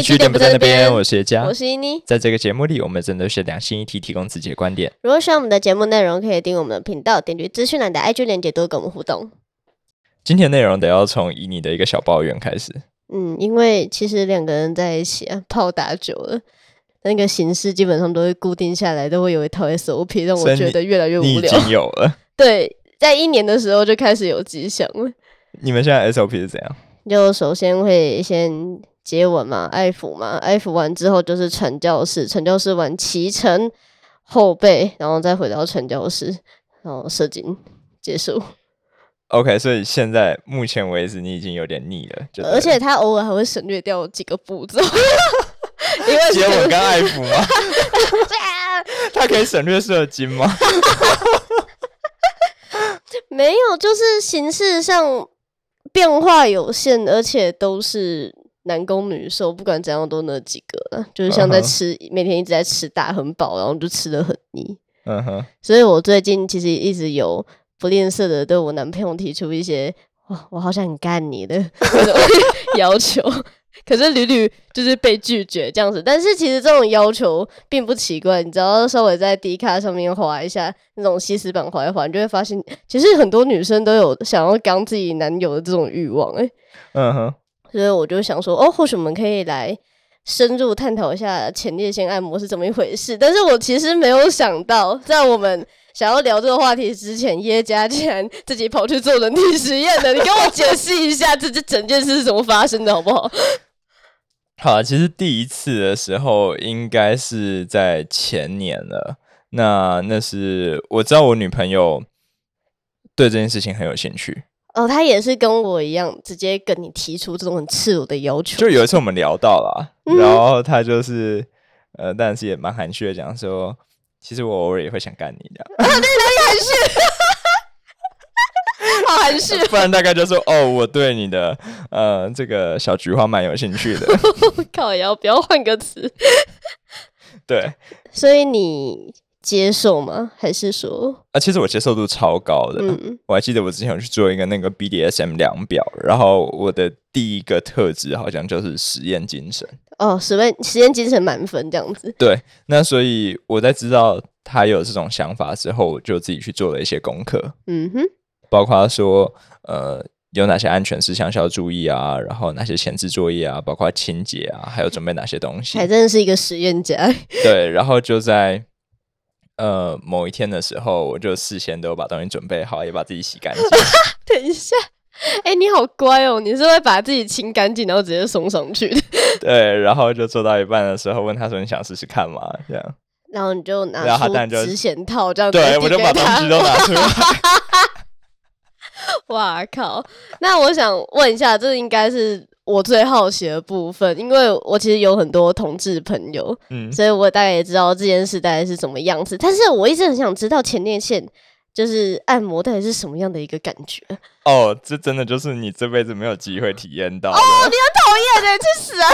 嘿，据点不在那边，我是叶佳，我是伊妮。在这个节目里，我们真的是两性一体，提供自己的观点。如果喜欢我们的节目内容，可以订阅我们的频道，点击资讯栏的 IG 链接，多跟我们互动。今天内容得要从伊妮的一个小抱怨开始。嗯，因为其实两个人在一起啊，泡打久了，那个形式基本上都会固定下来，都会有一套 SOP，让我觉得越来越无聊。你已经有了。对，在一年的时候就开始有迹象了。你们现在 SOP 是怎样？就首先会先接吻嘛，爱抚嘛，爱抚完之后就是传教士，传教士完骑乘后背，然后再回到传教士，然后射精结束。OK，所以现在目前为止你已经有点腻了，就而且他偶尔还会省略掉几个步骤，因为接吻跟爱抚吗？他可以省略射精吗？没有，就是形式上变化有限，而且都是男攻女受，不管怎样都那几个了，就是像在吃，每天一直在吃大很饱，然后就吃的很腻。嗯哼，所以我最近其实一直有。不吝啬的对我男朋友提出一些哇，我好想干你的 要求，可是屡屡就是被拒绝这样子。但是其实这种要求并不奇怪，你只要稍微在 D 卡上面划一下那种西施版划一划，你就会发现，其实很多女生都有想要刚自己男友的这种欲望。哎，嗯哼，所以我就想说，哦，或许我们可以来深入探讨一下前列腺按摩是怎么一回事。但是我其实没有想到，在我们。想要聊这个话题之前，耶加竟然自己跑去做人体实验的，你跟我解释一下，这这整件事是怎么发生的，好不好？好，其实第一次的时候应该是在前年了。那那是我知道我女朋友对这件事情很有兴趣。哦，他也是跟我一样，直接跟你提出这种很赤裸的要求。就有一次我们聊到了，然后他就是呃，但是也蛮含蓄的讲说。其实我偶尔也会想干你的，啊，对，哪里含蓄？好含蓄。不然大概就说哦，我对你的呃这个小菊花蛮有兴趣的。靠，要不要换个词？对。所以你接受吗？还是说？啊，其实我接受度超高的。嗯。我还记得我之前有去做一个那个 BDSM 量表，然后我的第一个特质好像就是实验精神。哦，实验实验精神满分这样子。对，那所以我在知道他有这种想法之后，我就自己去做了一些功课。嗯哼，包括说呃有哪些安全事项需要注意啊，然后哪些前置作业啊，包括清洁啊，还有准备哪些东西。还真的是一个实验家。对，然后就在呃某一天的时候，我就事先都把东西准备好，也把自己洗干净。等一下。哎，你好乖哦！你是会把自己清干净，然后直接送上去的。对，然后就做到一半的时候，问他说：“你想试试看吗？”这样，然后你就拿出直险套，这样对，我就把东西都拿出来。哇靠！那我想问一下，这应该是我最好奇的部分，因为我其实有很多同志朋友，嗯，所以我大概也知道这件事大概是什么样子。但是我一直很想知道前列腺。就是按摩到底是什么样的一个感觉？哦，这真的就是你这辈子没有机会体验到。哦，你很讨厌的，去死啊！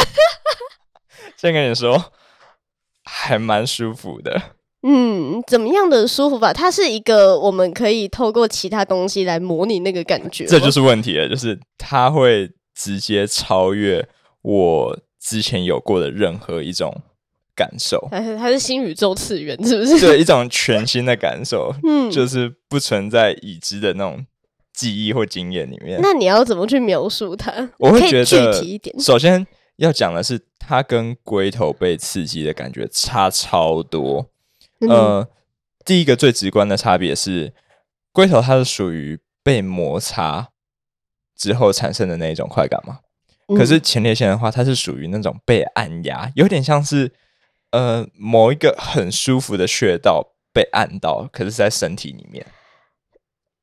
先跟你说，还蛮舒服的。嗯，怎么样的舒服吧？它是一个我们可以透过其他东西来模拟那个感觉。这就是问题了，就是它会直接超越我之前有过的任何一种。感受还是还是新宇宙次元，是不是？对，一种全新的感受，嗯，就是不存在已知的那种记忆或经验里面。那你要怎么去描述它？我会觉得具体一点。首先要讲的是，它跟龟头被刺激的感觉差超多。呃，第一个最直观的差别是，龟头它是属于被摩擦之后产生的那一种快感嘛？可是前列腺的话，它是属于那种被按压，有点像是。呃，某一个很舒服的穴道被按到，可是在身体里面，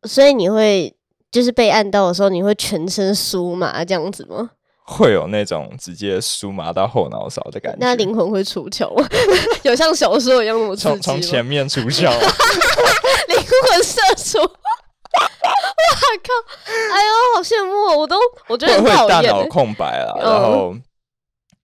所以你会就是被按到的时候，你会全身酥麻这样子吗？会有那种直接酥麻到后脑勺的感觉。那灵魂会出窍吗？有像小说一样那么从从前面出窍，灵魂射出。哇靠！哎呦，好羡慕！我都我觉得会大脑空白了，然后。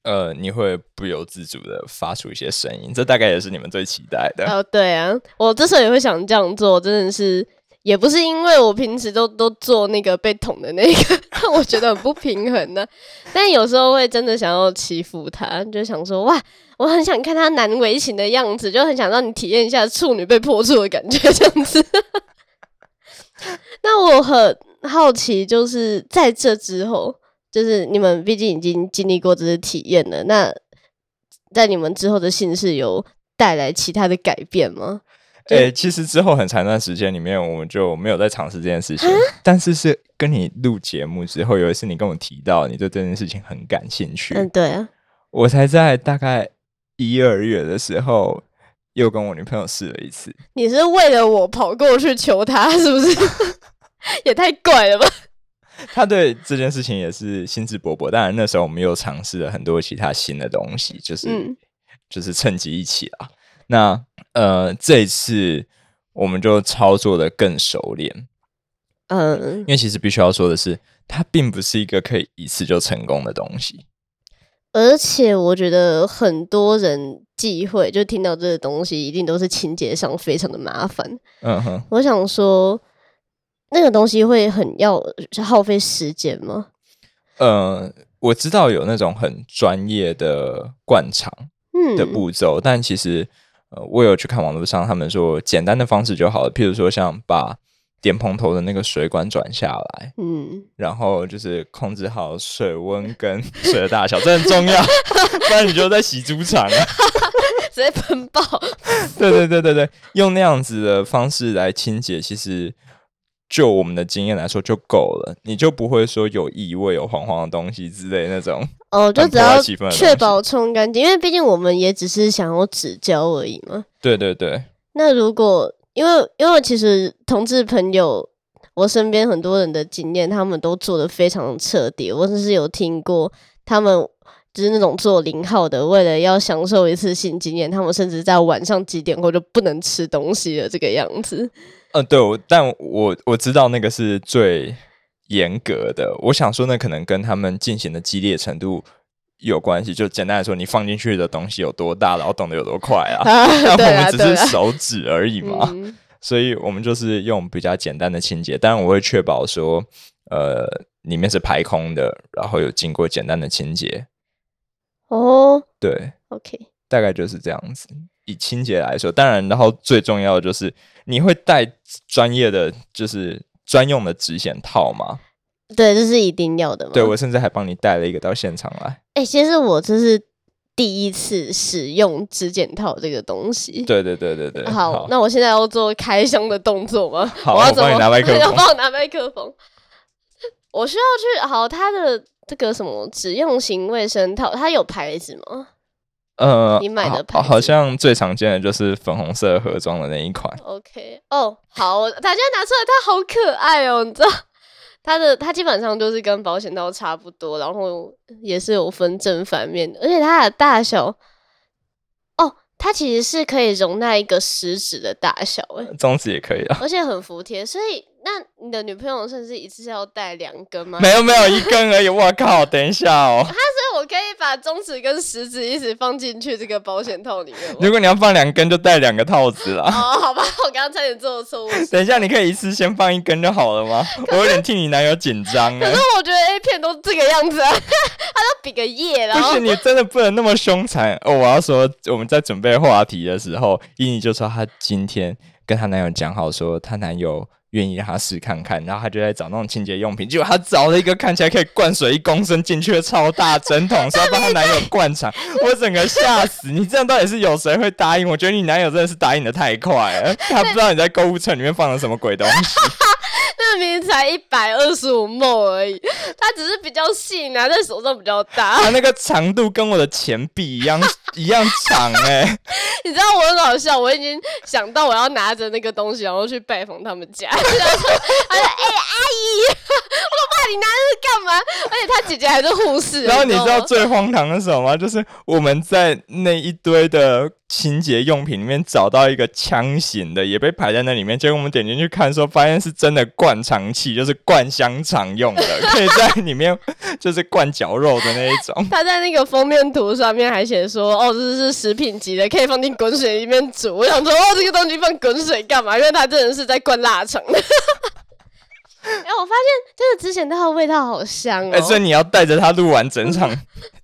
呃，你会不由自主的发出一些声音，这大概也是你们最期待的。哦，对啊，我这时候也会想这样做，真的是也不是因为我平时都都做那个被捅的那个，我觉得很不平衡呢。但有时候会真的想要欺负他，就想说哇，我很想看他难为情的样子，就很想让你体验一下处女被破处的感觉，这样子。那我很好奇，就是在这之后，就是你们毕竟已经经历过这些体验了，那在你们之后的姓氏有带来其他的改变吗？诶，其实之后很长一段时间里面，我们就没有再尝试这件事情。但是是跟你录节目之后，有一次你跟我提到你对这件事情很感兴趣，嗯，对啊，我才在大概一二月的时候又跟我女朋友试了一次。你是为了我跑过去求他，是不是？也太怪了吧！他对这件事情也是兴致勃勃。当然那时候我们又尝试了很多其他新的东西，就是就是趁机一起啊。那呃，这一次我们就操作的更熟练。嗯，因为其实必须要说的是，它并不是一个可以一次就成功的东西。而且我觉得很多人忌讳，就听到这个东西，一定都是情节上非常的麻烦。嗯哼，我想说。那个东西会很要耗费时间吗？呃，我知道有那种很专业的灌肠的步骤，但其实呃，我有去看网络上，他们说简单的方式就好了。譬如说，像把点蓬头的那个水管转下来，嗯，然后就是控制好水温跟水的大小，这很重要，不然你就在洗猪肠啊，直接喷爆。对对对对对，用那样子的方式来清洁，其实。就我们的经验来说就够了，你就不会说有异味、有黄黄的东西之类那种。哦，就只要确保冲干净，因为毕竟我们也只是想要纸胶而已嘛。对对对。那如果因为因为其实同志朋友，我身边很多人的经验，他们都做的非常彻底。我只是有听过他们就是那种做零号的，为了要享受一次性经验，他们甚至在晚上几点后就不能吃东西了，这个样子。嗯，对，我但我我知道那个是最严格的。我想说，那可能跟他们进行的激烈程度有关系。就简单来说，你放进去的东西有多大，然后动的有多快啊？那我们只是手指而已嘛，所以我们就是用比较简单的清洁。当然，我会确保说，呃，里面是排空的，然后有经过简单的清洁。哦，对，OK，大概就是这样子。以清洁来说，当然，然后最重要的就是你会带专业的，就是专用的纸剪套吗？对，这是一定要的。对我甚至还帮你带了一个到现场来。哎，其实我这是第一次使用指剪套这个东西。对对对对对。好，那我现在要做开箱的动作吗？好，我帮你拿麦克风。帮我拿麦克风。我需要去好，它的这个什么纸用型卫生套，它有牌子吗？呃，你买的牌好像最常见的就是粉红色盒装的那一款。OK，哦，好，大家拿出来，它好可爱哦，你知道，它的它基本上就是跟保险刀差不多，然后也是有分正反面的，而且它的大小，哦，它其实是可以容纳一个食指的大小，哎，中指也可以啊，而且很服帖，所以。那你的女朋友甚至一次要带两根吗？没有没有 一根而已。我靠，等一下哦。他说我可以把中指跟食指一起放进去这个保险套里面。如果你要放两根，就带两个套子啦。哦，好吧，我刚刚差点做了错误。等一下，你可以一次先放一根就好了吗？我有点替你男友紧张。可是我觉得 A 片都这个样子，啊，他都比个耶了。不是你真的不能那么凶残哦！我要说，我们在准备话题的时候，伊妮就说她今天跟她男友讲好，说她男友。愿意让他试看看，然后他就在找那种清洁用品，结果他找了一个看起来可以灌水一公升进去的超大针筒，说要帮他男友灌肠，我整个吓死！你这样到底是有谁会答应？我觉得你男友真的是答应的太快了，他不知道你在购物车里面放了什么鬼东西。那明明才一百二十五沫而已，它只是比较细，拿在手上比较大。它那个长度跟我的钱币一样 一样长哎！你知道我很好笑，我已经想到我要拿着那个东西，然后去拜访他们家。他说：“哎，阿姨，我爸你拿这个干嘛？而且他姐姐还是护士。然后你知道最荒唐的是什么吗？就是我们在那一堆的清洁用品里面找到一个枪型的，也被排在那里面。结果我们点进去看，说发现是真的灌肠器，就是灌香肠用的，可以在里面就是灌绞肉的那一种。他在那个封面图上面还写说：“哦，这是食品级的，可以放进滚水里面煮。”我想说：“哦，这个东西放滚水干嘛？”因为它真的是在灌腊肠。然 后我发现这个之前它的味道好香哦，哎、所以你要带着它录完整场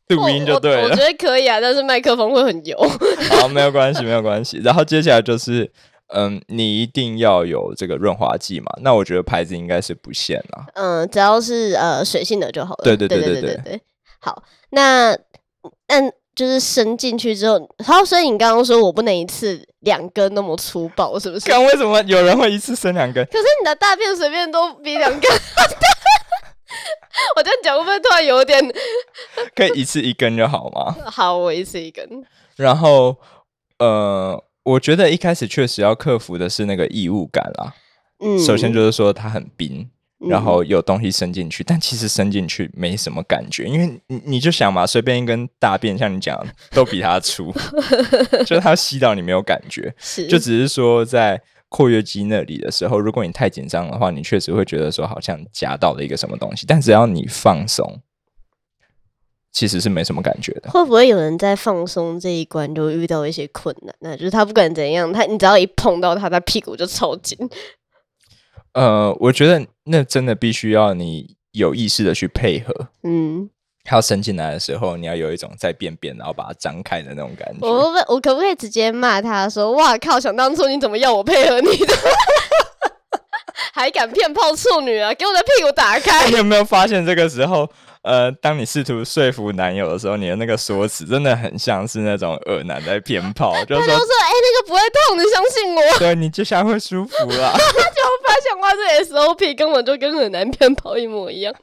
录音就对了我我觉。得可以啊，但是麦克风会很油。好，没有关系，没有关系。然后接下来就是，嗯，你一定要有这个润滑剂嘛？那我觉得牌子应该是不限啦。嗯，只要是呃水性的就好了。对对对对对对对。好，那但就是伸进去之后，好，所以你刚刚说我不能一次两根那么粗暴，是不是？刚为什么有人会一次伸两根？可是你的大便随便都比两根。我这样讲会不会突然有点可以一次一根就好吗？好？我一次一根。然后，呃，我觉得一开始确实要克服的是那个异物感啦。嗯，首先就是说它很冰，嗯然后有东西伸进去，但其实伸进去没什么感觉，因为你你就想嘛，随便一根大便，像你讲的都比它粗，就是它吸到你没有感觉，是就只是说在括约肌那里的时候，如果你太紧张的话，你确实会觉得说好像夹到了一个什么东西，但只要你放松，其实是没什么感觉的。会不会有人在放松这一关就遇到一些困难？那就是他不管怎样，他你只要一碰到他，他屁股就抽筋。呃，我觉得那真的必须要你有意识的去配合。嗯，它要伸进来的时候，你要有一种在便便，然后把它张开的那种感觉。我我可不可以直接骂他说：“哇靠！想当初你怎么要我配合你的？还敢骗炮处女啊！给我的屁股打开 你！有没有发现这个时候，呃，当你试图说服男友的时候，你的那个说辞真的很像是那种恶男在骗炮，就说：“哎、那个不会痛，你相信我。对你接下来会舒服了。”就发现哇，这 SOP 根本就跟恶男骗炮一模一样。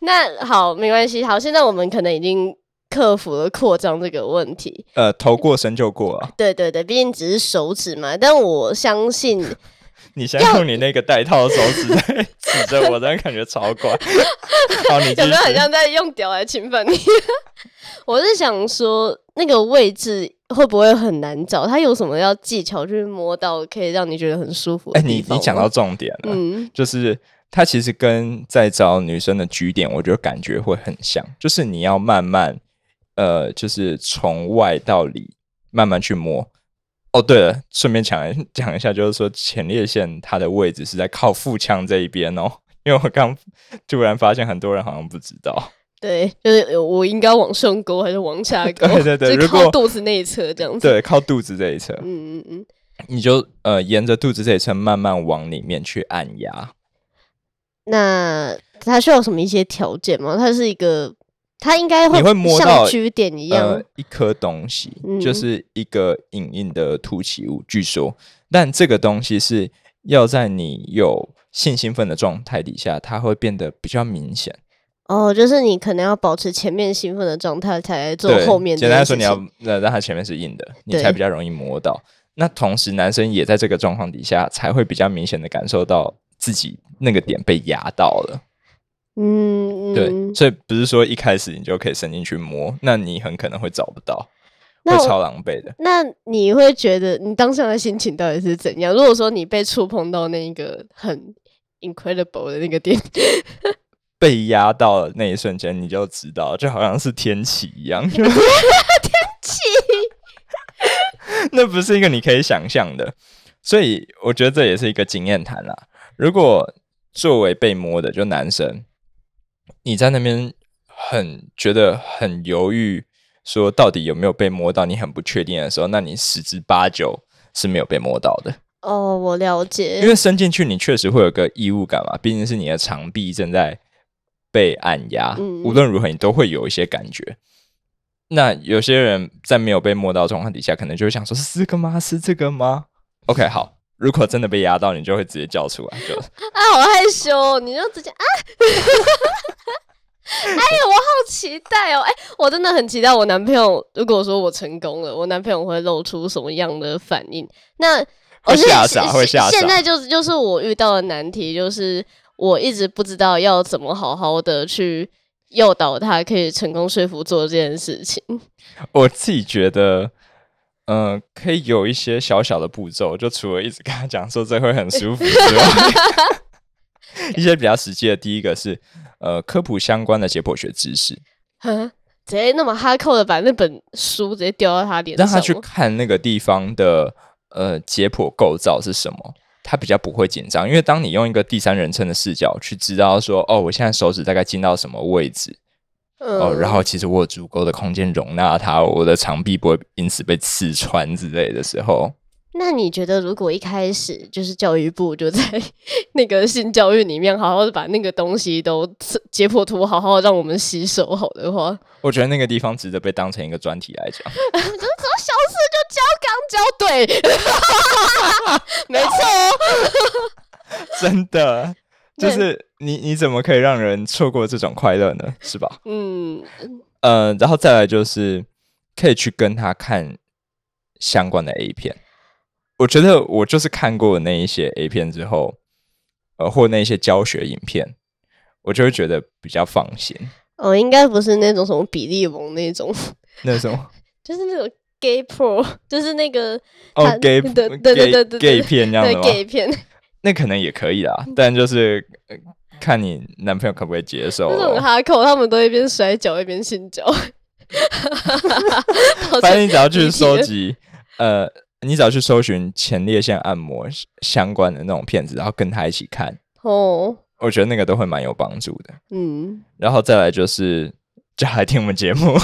那好，没关系。好，现在我们可能已经克服了扩张这个问题。呃，头过身就过啊。对对对，毕竟只是手指嘛。但我相信，你先用你那个带套的手指在 指着我，真的感觉超怪。好，你继 有没有很。像在用屌来侵犯你？我是想说，那个位置会不会很难找？它有什么要技巧去摸到可以让你觉得很舒服的哎？你你讲到重点了，嗯就是它其实跟在找女生的据点，我觉得感觉会很像，就是你要慢慢，呃，就是从外到里慢慢去摸。哦，对了，顺便讲一 讲一下，就是说前列腺它的位置是在靠腹腔这一边哦，因为我刚突然发现很多人好像不知道。对，就是我应该往上勾还是往下勾？对对对靠肚子那一侧这样子。对，靠肚子这一侧，嗯嗯嗯。你就呃沿着肚子这一侧慢慢往里面去按压。那它需要什么一些条件吗？它是一个，它应该你会摸像到据点一样。呃，一颗东西，嗯就是一个隐隐的凸起物，据说，但这个东西是要在你有性兴奋的状态底下，它会变得比较明显。哦，就是你可能要保持前面兴奋的状态，才来做对，后面。简单来说，你要呃让它前面是硬的，你对才比较容易摸到。那同时，男生也在这个状况底下，才会比较明显的感受到自己那个点被压到了。嗯，对，嗯所以不是说一开始你就可以伸进去摸，那你很可能会找不到，会那超狼狈的。那你会觉得你当下的心情到底是怎样？如果说你被触碰到那个很 incredible 的那个点，被压到的那一瞬间，你就知道，就好像是天启一样。天启 那不是一个你可以想象的，所以我觉得这也是一个经验谈啦。如果作为被摸的，就男生，你在那边很觉得很犹豫，说到底有没有被摸到，你很不确定的时候，那你十之八九是没有被摸到的。哦，我了解，因为伸进去，你确实会有个异物感嘛，毕竟是你的肠壁正在被按压，嗯无论如何你都会有一些感觉。那有些人在没有被摸到状况底下，可能就会想说：“是这个吗？是这个吗？”OK，好，如果真的被压到，你就会直接叫出来，就啊，好害羞哦，你就直接啊！哎呀，我好期待哦！哎，我真的很期待我男朋友，如果说我成功了，我男朋友会露出什么样的反应？那会而且吓傻现会吓傻现在就是就是我遇到的难题，就是我一直不知道要怎么好好的去诱导他，可以成功说服做这件事情。我自己觉得，嗯，可以有一些小小的步骤，就除了一直跟他讲说这会很舒服之外，一些比较实际的。第一个是，呃，科普相关的解剖学知识。直接那么哈扣的把那本书直接丢到他脸上，让他去看那个地方的呃解剖构造是什么，他比较不会紧张。因为当你用一个第三人称的视角去知道说，哦，我现在手指大概进到什么位置，哦，然后其实我有足够的空间容纳它，我的长臂不会因此被刺穿之类的时候。那你觉得，如果一开始就是教育部就在 那个性教育里面，好好的把那个东西都解剖图好好让我们吸收好的话，我觉得那个地方值得被当成一个专题来讲。怎么小事就教刚交对，没错，真的就是你你怎么可以让人错过这种快乐呢？是吧？嗯呃，然后再来就是可以去跟他看相关的 A 片。我觉得我就是看过那一些 A 片之后，呃，或那些教学影片，我就会觉得比较放心。哦，应该不是那种什么比利蒙那种，那种 就是那种 Gay Pro，就是那个哦 Gay 对对对对 Gay 片那样的 Gay 片，那可能也可以啦，但就是看你男朋友可不可以接受。那种哈口，他们都一边甩脚一边性交，反正你只要去收集呃。你只要去搜寻前列腺按摩相关的那种片子，然后跟他一起看哦，我觉得那个都会蛮有帮助的。嗯，然后再来就是就来听我们节目，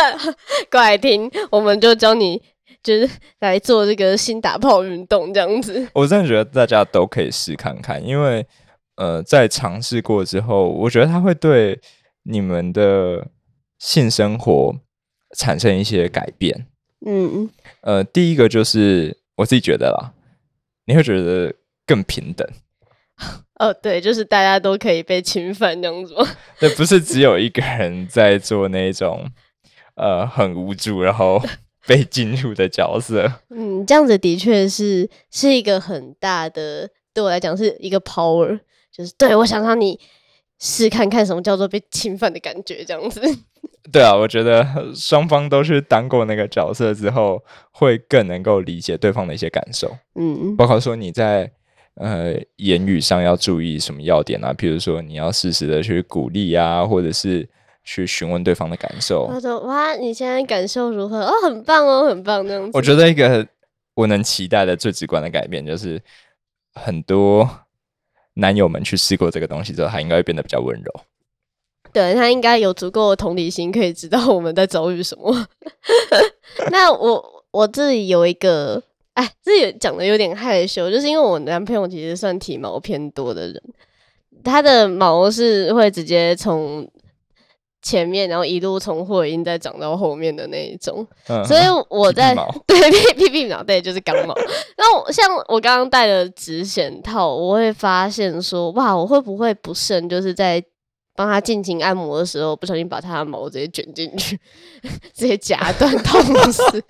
过来听，我们就教你就是 来做这个新打炮运动这样子。我真的觉得大家都可以试看看，因为呃，在尝试过之后，我觉得它会对你们的性生活产生一些改变。嗯，呃，第一个就是我自己觉得啦，你会觉得更平等。哦，对，就是大家都可以被侵犯这样子吗？对，不是只有一个人在做那种呃很无助然后被进入的角色。嗯，这样子的确是是一个很大的，对我来讲是一个 power，就是对我想让你试看看什么叫做被侵犯的感觉，这样子。对啊，我觉得双方都是当过那个角色之后，会更能够理解对方的一些感受。嗯，包括说你在呃言语上要注意什么要点啊，比如说你要适时的去鼓励啊，或者是去询问对方的感受。我说哇，你现在感受如何？哦，很棒哦，很棒这样子。我觉得一个我能期待的最直观的改变，就是很多男友们去试过这个东西之后，他应该会变得比较温柔。对他应该有足够的同理心，可以知道我们在遭遇什么。那我我自己有一个，哎，自己讲的有点害羞，就是因为我男朋友其实算体毛偏多的人，他的毛是会直接从前面，然后一路从会阴再长到后面的那一种。所以我在 对屁屁屁毛对就是刚毛。那我像我刚刚戴的直显套，我会发现说，哇，我会不会不慎就是在。帮他进行按摩的时候，不小心把他的毛直接卷进去，直接夹断，痛死！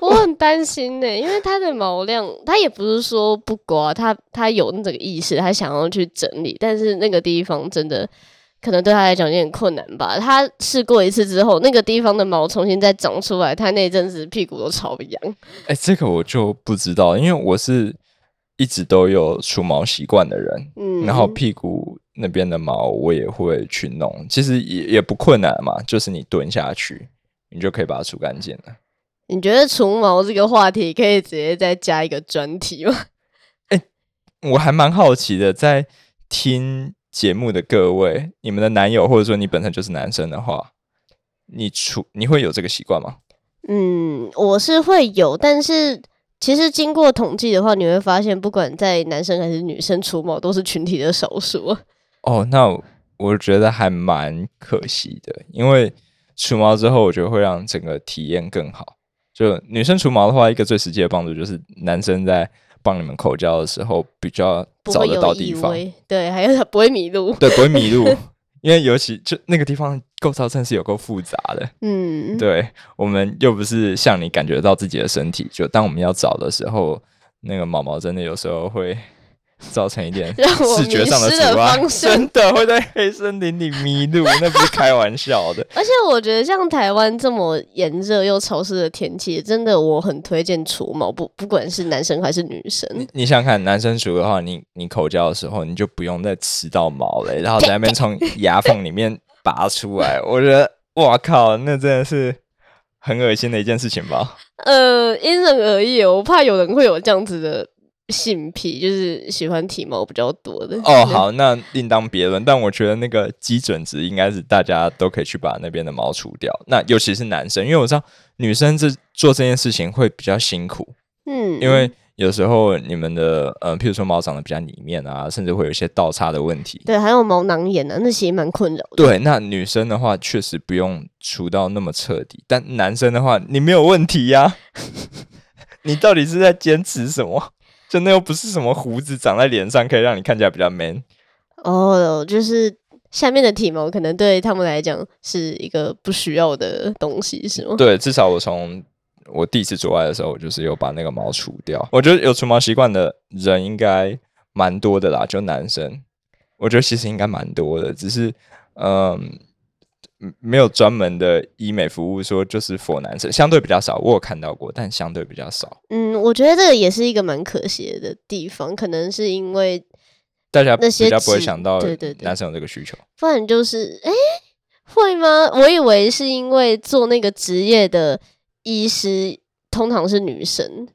我很担心呢，因为他的毛量，他也不是说不刮，他他有那个意识，他想要去整理，但是那个地方真的可能对他来讲有点困难吧。他试过一次之后，那个地方的毛重新再长出来，他那阵子屁股都超痒。哎，这个我就不知道，因为我是一直都有除毛习惯的人，嗯，然后屁股。那边的毛我也会去弄，其实也也不困难嘛，就是你蹲下去，你就可以把它除干净了。你觉得除毛这个话题可以直接再加一个专题吗？哎，我还蛮好奇的，在听节目的各位，你们的男友或者说你本身就是男生的话，你除你会有这个习惯吗？嗯，我是会有，但是。其实经过统计的话，你会发现，不管在男生还是女生除毛，都是群体的少数。哦，那我觉得还蛮可惜的，因为除毛之后，我觉得会让整个体验更好。就女生除毛的话，一个最实际的帮助就是男生在帮你们口交的时候比较找得到地方，对，还有不会迷路，对，不会迷路。因为尤其就那个地方构造真是有够复杂的，嗯，对我们又不是像你感觉到自己的身体，就当我们要找的时候，那个毛毛真的有时候会造成一点 视觉上迷失了阻碍，真的会在黑森林里迷路，那不是开玩笑的。而且我觉得像台湾这么炎热又潮湿的天气，真的我很推荐除毛，不不管是男生还是女生。你你想想看，男生除的话，你你口交的时候，你就不用再吃到毛嘞，然后在那边从牙缝里面拔出来，我觉得哇靠，那真的是很恶心的一件事情吧？呃，因人而异哦，我怕有人会有这样子的性癖，就是喜欢体毛比较多的。哦，好，那另当别论。但我觉得那个基准值应该是大家都可以去把那边的毛除掉。那尤其是男生，因为我知道女生这做这件事情会比较辛苦，嗯，因为有时候你们的呃，譬如说毛长得比较里面啊，甚至会有一些倒插的问题。对，还有毛囊炎啊，那些蛮困扰的。对，那女生的话确实不用除到那么彻底，但男生的话，你没有问题呀、你到底是在坚持什么？就那又不是什么胡子长在脸上可以让你看起来比较 man。哦，就是下面的体毛可能对他们来讲是一个不需要的东西，是吗？对，至少我从我第一次做爱的时候，我就是有把那个毛除掉。我觉得有除毛习惯的人应该蛮多的啦，就男生，我觉得其实应该蛮多的，只是嗯。没有专门的医美服务说就是 for 男生，相对比较少，我有看到过，但相对比较少。嗯，我觉得这个也是一个蛮可惜的地方，可能是因为大家那些比较不会想到对对对男生有这个需求。不然就是哎、诶会吗？我以为是因为做那个职业的医师通常是女生，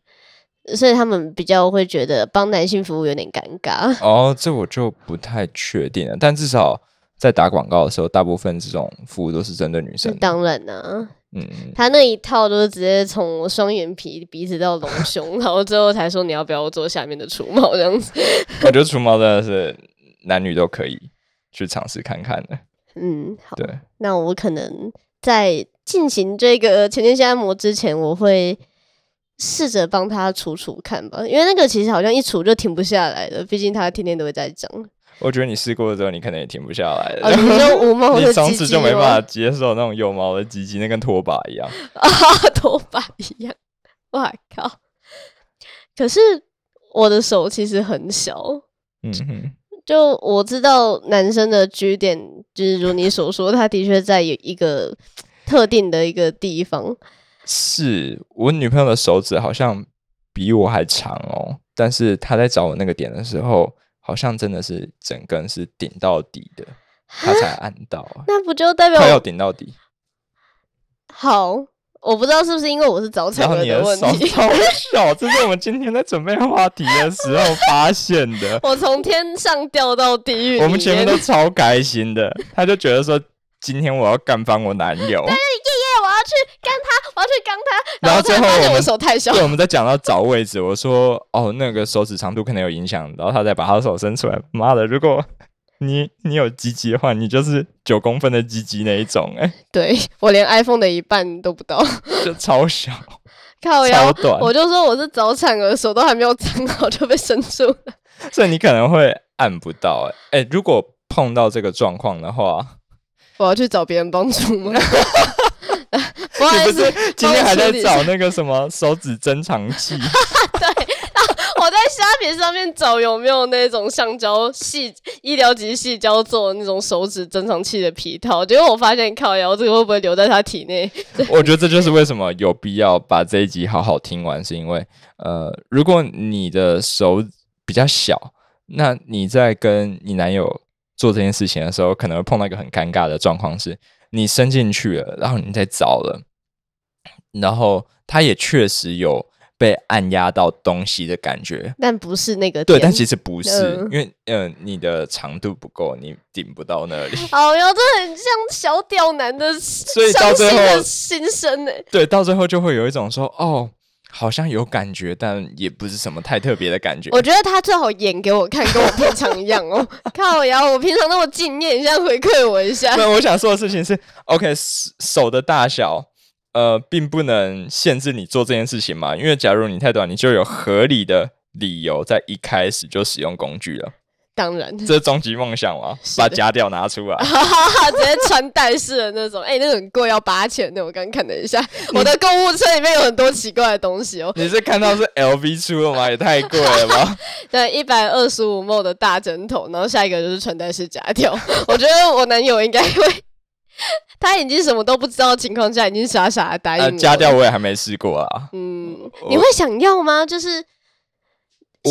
所以他们比较会觉得帮男性服务有点尴尬。哦，这我就不太确定了，但至少在打广告的时候，大部分这种服务都是针对女生的。当然啦、嗯，他那一套都是直接从双眼皮、鼻子到隆胸，然后最后才说你要不要做下面的除毛这样子。我觉得除毛真的是男女都可以去尝试看看的。嗯，好，对，那我可能在进行这个前列腺按摩之前，我会试着帮他除除看吧，因为那个其实好像一除就停不下来了，毕竟它天天都会在长。我觉得你试过之后，你可能也停不下来了。哦，你说无毛的 你从此就没办法接受那种有毛的鸡鸡，那跟拖把一样。啊，拖把一样。哇靠！可是我的手其实很小，嗯哼，就我知道男生的 G 点，就是如你所说，他的确在有一个特定的一个地方。是我女朋友的手指好像比我还长哦，但是她在找我那个点的时候，好像真的是整根是顶到底的，他才按到啊，那不就代表快要表顶到底。好？我不知道是不是因为我是早然产儿的问题。手超 小，这是我们今天在准备话题的时候发现的。我从天上掉到地狱，我们前面都超开心的，他就觉得说今天我要干翻我男友，去干他，我要去干他，然后最后我们手太小。对，，我们在讲到找位置，我说哦那个手指长度可能有影响，然后他再把他的手伸出来，妈的，如果你你有鸡鸡的话，你就是九公分的鸡鸡那一种、哎，对我连 iPhone 的一半都不到，就 超小，靠腰超，短，我就说我是早产儿，手都还没有长好就被伸出了。所以你可能会按不到、哎、哎，如果碰到这个状况的话，我要去找别人帮助吗？不好意思你不是，今天还在找那个什么手指增长器？对我在虾皮上面找有没有那种橡胶细医疗级细胶做的那种手指增长器的皮套，结果我发现靠腰这个会不会留在他体内？我觉得这就是为什么有必要把这一集好好听完，是因为呃，如果你的手比较小，那你在跟你男友做这件事情的时候，可能会碰到一个很尴尬的状况，是你伸进去了，然后你再找了，然后他也确实有被按压到东西的感觉。但不是那个对，但其实不是，嗯因为呃，你的长度不够，你顶不到那里。哦哟，这很像小屌男的所以到伤最后心声呢。对，到最后就会有一种说，哦，好像有感觉，但也不是什么太特别的感觉。我觉得他最好演给我看，跟我平常一样哦。靠呀，我平常那么敬业，你现在回馈我一下。那我想说的事情是，OK，手手的大小，呃，并不能限制你做这件事情嘛。因为假如你太短，你就有合理的理由在一开始就使用工具了。当然，这是终极梦想嘛？把夹吊拿出来，直接穿戴式的那种。哎，那个很贵，要八千的。我刚看了一下，我的购物车里面有很多奇怪的东西哦。你是看到是 LV 出的吗？也太贵了吧！对，一百二十五 m 的大枕头，然后下一个就是穿戴式夹条。我觉得我男友应该会，他已经什么都不知道的情况下，已经傻傻的答应。夹吊我也还没试过啊。嗯，你会想要吗？就是。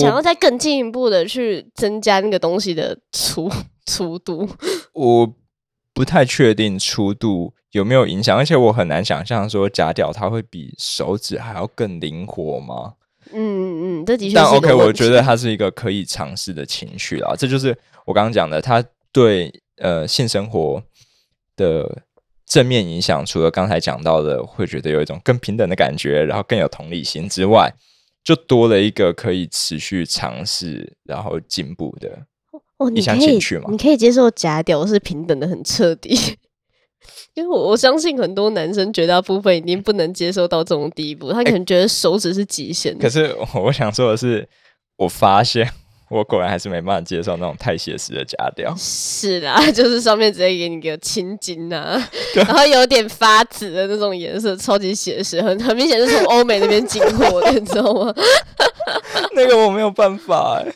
想要再更进一步的去增加那个东西的粗粗度，我不太确定粗度有没有影响，而且我很难想象说夹掉它会比手指还要更灵活吗？嗯嗯，这的确。但 OK，我觉得它是一个可以尝试的情绪啦，这就是我刚刚讲的，它对呃性生活的正面影响，除了刚才讲到的会觉得有一种更平等的感觉，然后更有同理心之外。就多了一个可以持续尝试，然后进步的哦，你想进去吗。你可以接受假屌是平等的很彻底，因为我我相信很多男生绝大部分已经不能接受到这种地步，他可能觉得手指是极限。可是我想说的是，我发现。我果然还是没办法接受那种太写实的假雕。是啦，就是上面直接给你个青筋 呐，然后有点发紫的那种颜色，超级写实，很很明显是从欧美那边进货的，你知道吗？那个我没有办法哎。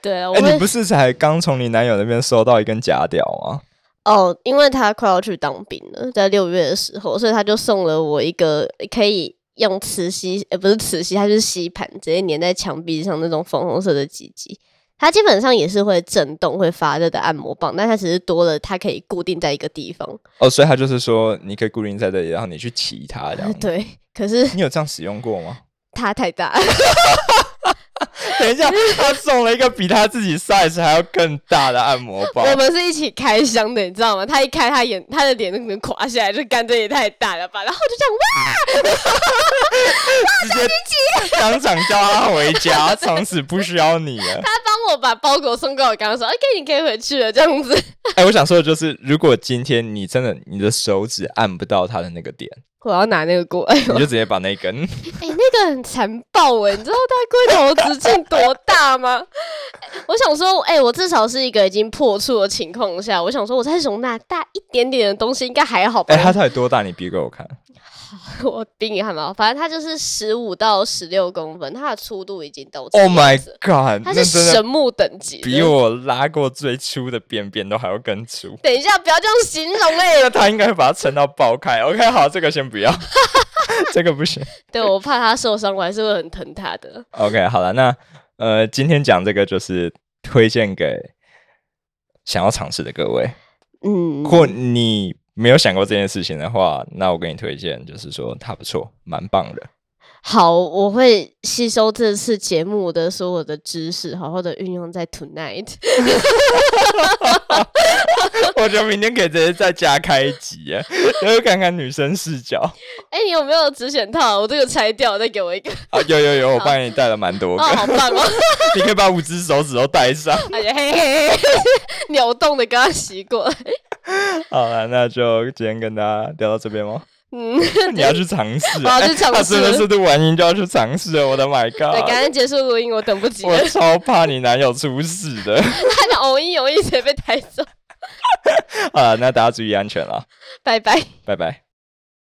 对啊，哎，你不是才刚从你男友那边收到一根假屌吗？哦，因为他快要去当兵了，在六月的时候，所以他就送了我一个可以。用磁吸，呃，不是磁吸，它就是吸盘，直接粘在墙壁上那种粉红色的机机。它基本上也是会震动、会发热的按摩棒，但它只是多了，它可以固定在一个地方。哦，所以它就是说，你可以固定在这里，然后你去骑它这样。对，可是你有这样使用过吗？它太大。等一下，他送了一个比他自己 size 还要更大的按摩包。我们是一起开箱的，你知道吗？他一开，他眼他的脸都能垮下来，就干这也太大了吧？然后就这样哇，直接当场叫他回家，从此不需要你了。他帮我把包裹送给我，刚刚说 OK，你可以回去了，这样子。哎，我想说的就是，如果今天你真的你的手指按不到他的那个点。我要拿那个过来，你就直接把那根。哎，那个很残暴哎，你知道它龟头直径多大吗？我想说，哎，我至少是一个已经破处的情况下，我想说，我再容纳大一点点的东西应该还好吧？哎，它到底多大？你比给我看。我比你还毛，反正它就是十五到十六公分，它的粗度已经到。Oh my god！它是神木等级，比我拉过最粗的便便都还要更粗。等一下，不要这样形容哎！那他应该会把它撑到爆开。OK，好，这个先不要，这个不行。对我怕他受伤，我还是会很疼他的。OK，好了，那呃，今天讲这个就是推荐给想要尝试的各位，嗯，或你。没有想过这件事情的话，那我给你推荐，就是说它不错，蛮棒的。好，我会吸收这次节目的所有的知识，好好的运用在 tonight。我觉得明天可以直接再加开一集啊，然后看看女生视角。哎，你有没有直选套？我这个拆掉，再给我一个。啊，有有有，我帮你带了蛮多个。好棒哦！你可以把五只手指都带上。哎呀嘿嘿嘿，扭动的刚刚洗过。好了，那就今天跟大家聊到这边吗？嗯，你要去尝试，我要去尝试。真的是录完音就要去尝试了，我的 My God！对，赶紧结束录音，我等不及了。我超怕你男友出事的，他的偶一偶一直接被抬走。好了，那大家注意安全了，拜拜，拜拜。